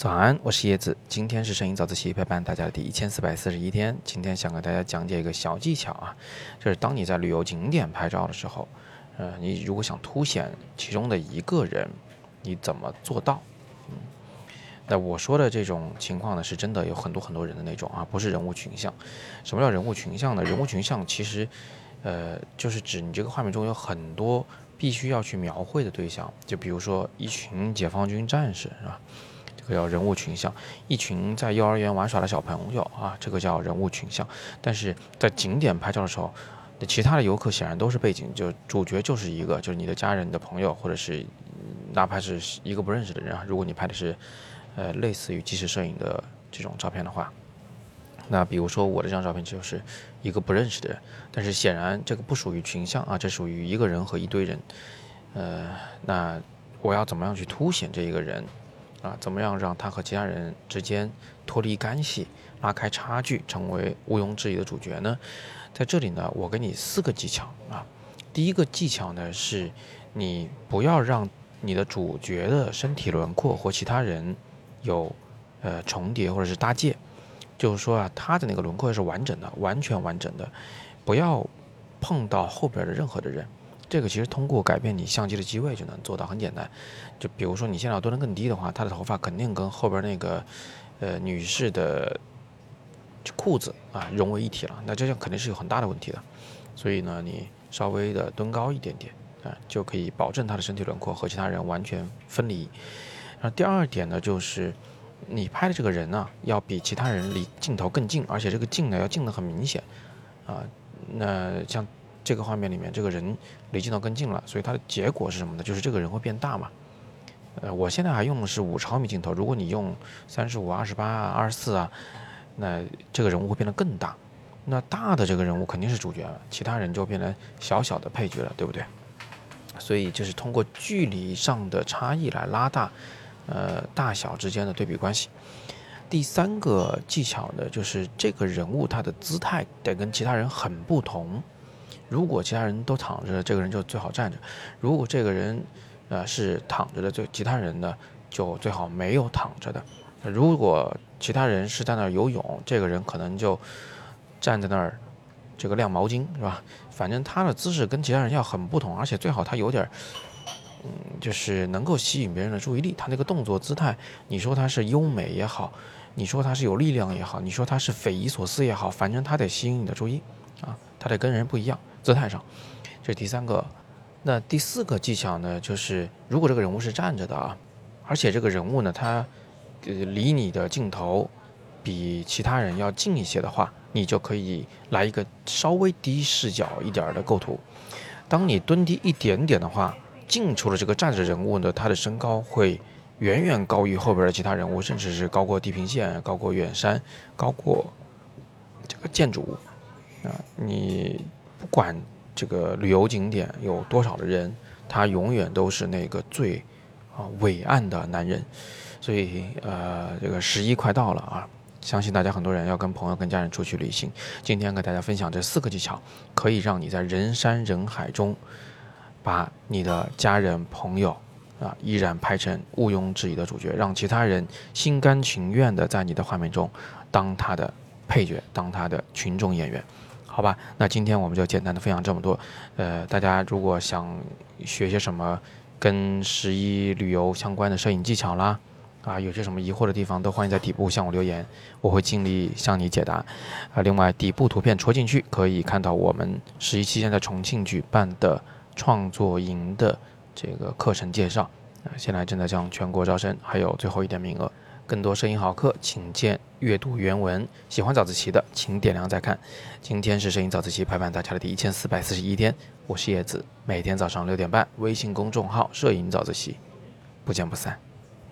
早安，我是叶子。今天是声音早自习陪伴大家的第一千四百四十一天。今天想给大家讲解一个小技巧啊，就是当你在旅游景点拍照的时候，呃，你如果想凸显其中的一个人，你怎么做到？嗯，那我说的这种情况呢，是真的有很多很多人的那种啊，不是人物群像。什么叫人物群像呢？人物群像其实，呃，就是指你这个画面中有很多必须要去描绘的对象，就比如说一群解放军战士，是吧？个叫人物群像，一群在幼儿园玩耍的小朋友啊，这个叫人物群像。但是在景点拍照的时候，那其他的游客显然都是背景，就主角就是一个，就是你的家人、你的朋友，或者是哪怕是一个不认识的人啊。如果你拍的是，呃，类似于即时摄影的这种照片的话，那比如说我的这张照片就是一个不认识的人，但是显然这个不属于群像啊，这属于一个人和一堆人。呃，那我要怎么样去凸显这一个人？啊，怎么样让他和其他人之间脱离干系，拉开差距，成为毋庸置疑的主角呢？在这里呢，我给你四个技巧啊。第一个技巧呢，是你不要让你的主角的身体轮廓和其他人有呃重叠或者是搭界，就是说啊，他的那个轮廓是完整的，完全完整的，不要碰到后边的任何的人。这个其实通过改变你相机的机位就能做到，很简单。就比如说你现在要蹲得更低的话，她的头发肯定跟后边那个，呃，女士的裤子啊融为一体了，那这样肯定是有很大的问题的。所以呢，你稍微的蹲高一点点啊，就可以保证她的身体轮廓和其他人完全分离。然后第二点呢，就是你拍的这个人呢，要比其他人离镜头更近，而且这个近呢要近得很明显啊。那像。这个画面里面，这个人离镜头更近了，所以它的结果是什么呢？就是这个人会变大嘛。呃，我现在还用的是五毫米镜头，如果你用三十五、二十八啊、二十四啊，那这个人物会变得更大。那大的这个人物肯定是主角了，其他人就变成小小的配角了，对不对？所以就是通过距离上的差异来拉大，呃，大小之间的对比关系。第三个技巧呢，就是这个人物他的姿态得跟其他人很不同。如果其他人都躺着，这个人就最好站着；如果这个人，呃，是躺着的，就其他人呢就最好没有躺着的。如果其他人是在那儿游泳，这个人可能就站在那儿，这个晾毛巾是吧？反正他的姿势跟其他人要很不同，而且最好他有点，嗯，就是能够吸引别人的注意力。他那个动作姿态，你说他是优美也好，你说他是有力量也好，你说他是匪夷所思也好，反正他得吸引你的注意啊，他得跟人不一样。姿态上，这是第三个。那第四个技巧呢？就是如果这个人物是站着的啊，而且这个人物呢，他呃离你的镜头比其他人要近一些的话，你就可以来一个稍微低视角一点的构图。当你蹲低一点点的话，近处的这个站着人物呢，他的身高会远远高于后边的其他人物，甚至是高过地平线、高过远山、高过这个建筑物啊，你。不管这个旅游景点有多少的人，他永远都是那个最啊伟岸的男人。所以呃，这个十一快到了啊，相信大家很多人要跟朋友、跟家人出去旅行。今天给大家分享这四个技巧，可以让你在人山人海中，把你的家人、朋友啊依然拍成毋庸置疑的主角，让其他人心甘情愿的在你的画面中当他的配角，当他的群众演员。好吧，那今天我们就简单的分享这么多。呃，大家如果想学些什么跟十一旅游相关的摄影技巧啦，啊，有些什么疑惑的地方，都欢迎在底部向我留言，我会尽力向你解答。啊，另外底部图片戳进去可以看到我们十一期间在重庆举办的创作营的这个课程介绍。啊，现在正在向全国招生，还有最后一点名额。更多摄影好课，请见阅读原文。喜欢早自习的，请点亮再看。今天是摄影早自习陪伴大家的第一千四百四十一天，我是叶子，每天早上六点半，微信公众号“摄影早自习”，不见不散。